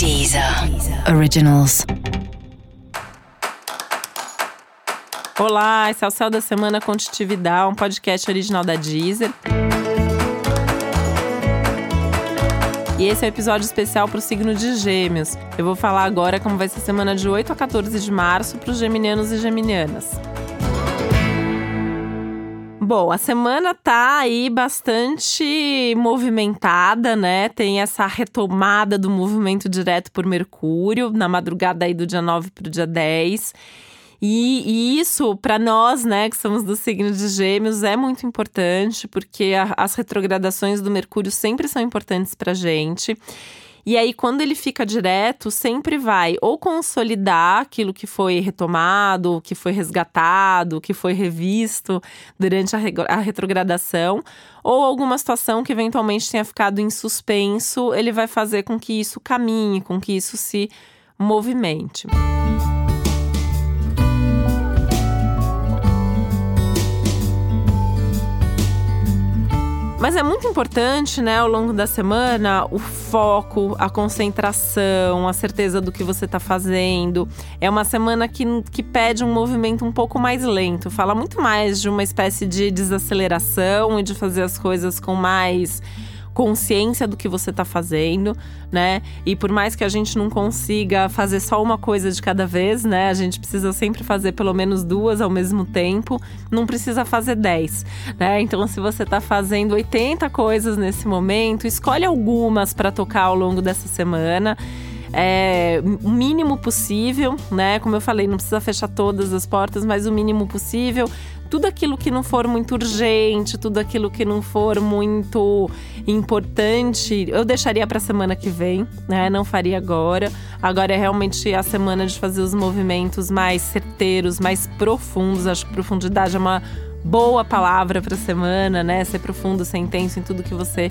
Deezer Originals. Olá, esse é o Céu da Semana Contitividade, um podcast original da Deezer. E esse é o um episódio especial para o signo de Gêmeos. Eu vou falar agora como vai ser a semana de 8 a 14 de março para os geminianos e geminianas. Bom, a semana tá aí bastante movimentada, né? Tem essa retomada do movimento direto por Mercúrio, na madrugada aí do dia 9 para o dia 10. E, e isso, para nós, né, que somos do signo de Gêmeos, é muito importante, porque a, as retrogradações do Mercúrio sempre são importantes para gente. E aí, quando ele fica direto, sempre vai ou consolidar aquilo que foi retomado, que foi resgatado, que foi revisto durante a, a retrogradação, ou alguma situação que eventualmente tenha ficado em suspenso, ele vai fazer com que isso caminhe, com que isso se movimente. Mas é muito importante, né, ao longo da semana, o foco, a concentração, a certeza do que você está fazendo. É uma semana que, que pede um movimento um pouco mais lento. Fala muito mais de uma espécie de desaceleração e de fazer as coisas com mais consciência do que você está fazendo, né? E por mais que a gente não consiga fazer só uma coisa de cada vez, né? A gente precisa sempre fazer pelo menos duas ao mesmo tempo, não precisa fazer dez, né? Então, se você está fazendo 80 coisas nesse momento, escolhe algumas para tocar ao longo dessa semana é, o mínimo possível, né? Como eu falei, não precisa fechar todas as portas, mas o mínimo possível tudo aquilo que não for muito urgente, tudo aquilo que não for muito importante, eu deixaria para a semana que vem, né? Não faria agora. Agora é realmente a semana de fazer os movimentos mais certeiros, mais profundos. Acho que profundidade é uma boa palavra para a semana, né? Ser profundo, ser intenso em tudo que você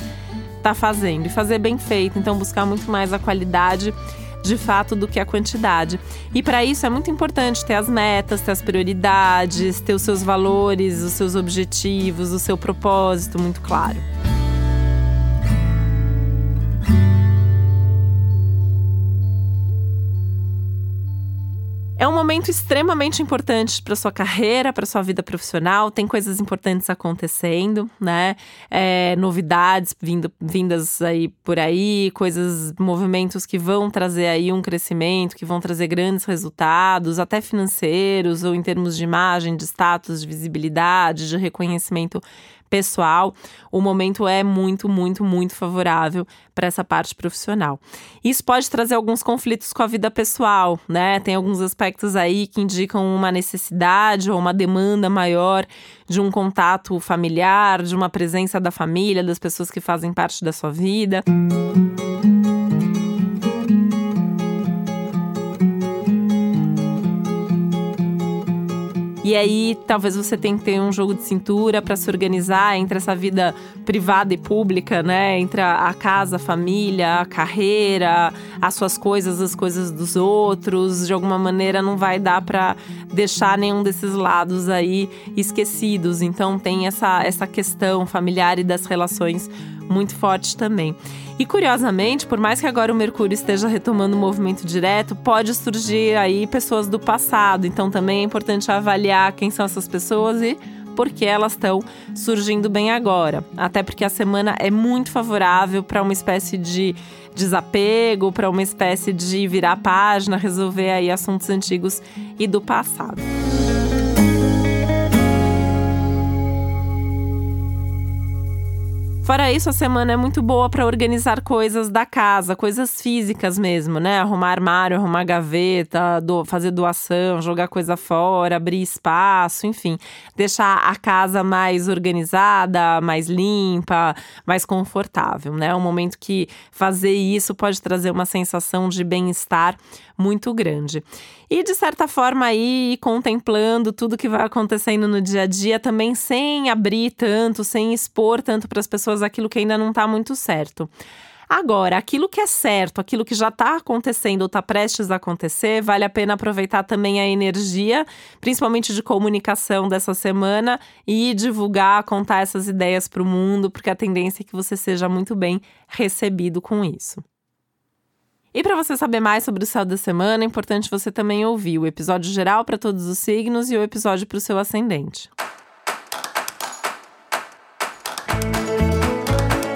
está fazendo e fazer bem feito. Então buscar muito mais a qualidade de fato do que a quantidade. E para isso é muito importante ter as metas, ter as prioridades, ter os seus valores, os seus objetivos, o seu propósito muito claro. É um momento extremamente importante para sua carreira, para sua vida profissional. Tem coisas importantes acontecendo, né? É, novidades vindo, vindas aí por aí, coisas, movimentos que vão trazer aí um crescimento, que vão trazer grandes resultados, até financeiros ou em termos de imagem, de status, de visibilidade, de reconhecimento pessoal, o momento é muito, muito, muito favorável para essa parte profissional. Isso pode trazer alguns conflitos com a vida pessoal, né? Tem alguns aspectos aí que indicam uma necessidade ou uma demanda maior de um contato familiar, de uma presença da família, das pessoas que fazem parte da sua vida. Música E aí, talvez você tenha que ter um jogo de cintura para se organizar entre essa vida privada e pública, né? Entre a, casa, a família, a carreira, as suas coisas, as coisas dos outros. De alguma maneira, não vai dar para deixar nenhum desses lados aí esquecidos. Então, tem essa, essa questão familiar e das relações muito forte também. E curiosamente, por mais que agora o Mercúrio esteja retomando o movimento direto, pode surgir aí pessoas do passado. Então também é importante avaliar quem são essas pessoas e por que elas estão surgindo bem agora. Até porque a semana é muito favorável para uma espécie de desapego, para uma espécie de virar página, resolver aí assuntos antigos e do passado. Fora isso, a semana é muito boa para organizar coisas da casa, coisas físicas mesmo, né? Arrumar armário, arrumar gaveta, do, fazer doação, jogar coisa fora, abrir espaço, enfim, deixar a casa mais organizada, mais limpa, mais confortável, né? É um momento que fazer isso pode trazer uma sensação de bem-estar muito grande. E de certa forma aí contemplando tudo que vai acontecendo no dia a dia também sem abrir tanto, sem expor tanto para as pessoas aquilo que ainda não está muito certo. Agora, aquilo que é certo, aquilo que já está acontecendo ou está prestes a acontecer, vale a pena aproveitar também a energia, principalmente de comunicação dessa semana e divulgar, contar essas ideias para o mundo, porque a tendência é que você seja muito bem recebido com isso. E para você saber mais sobre o céu da semana, é importante você também ouvir o episódio geral para todos os signos e o episódio para o seu ascendente.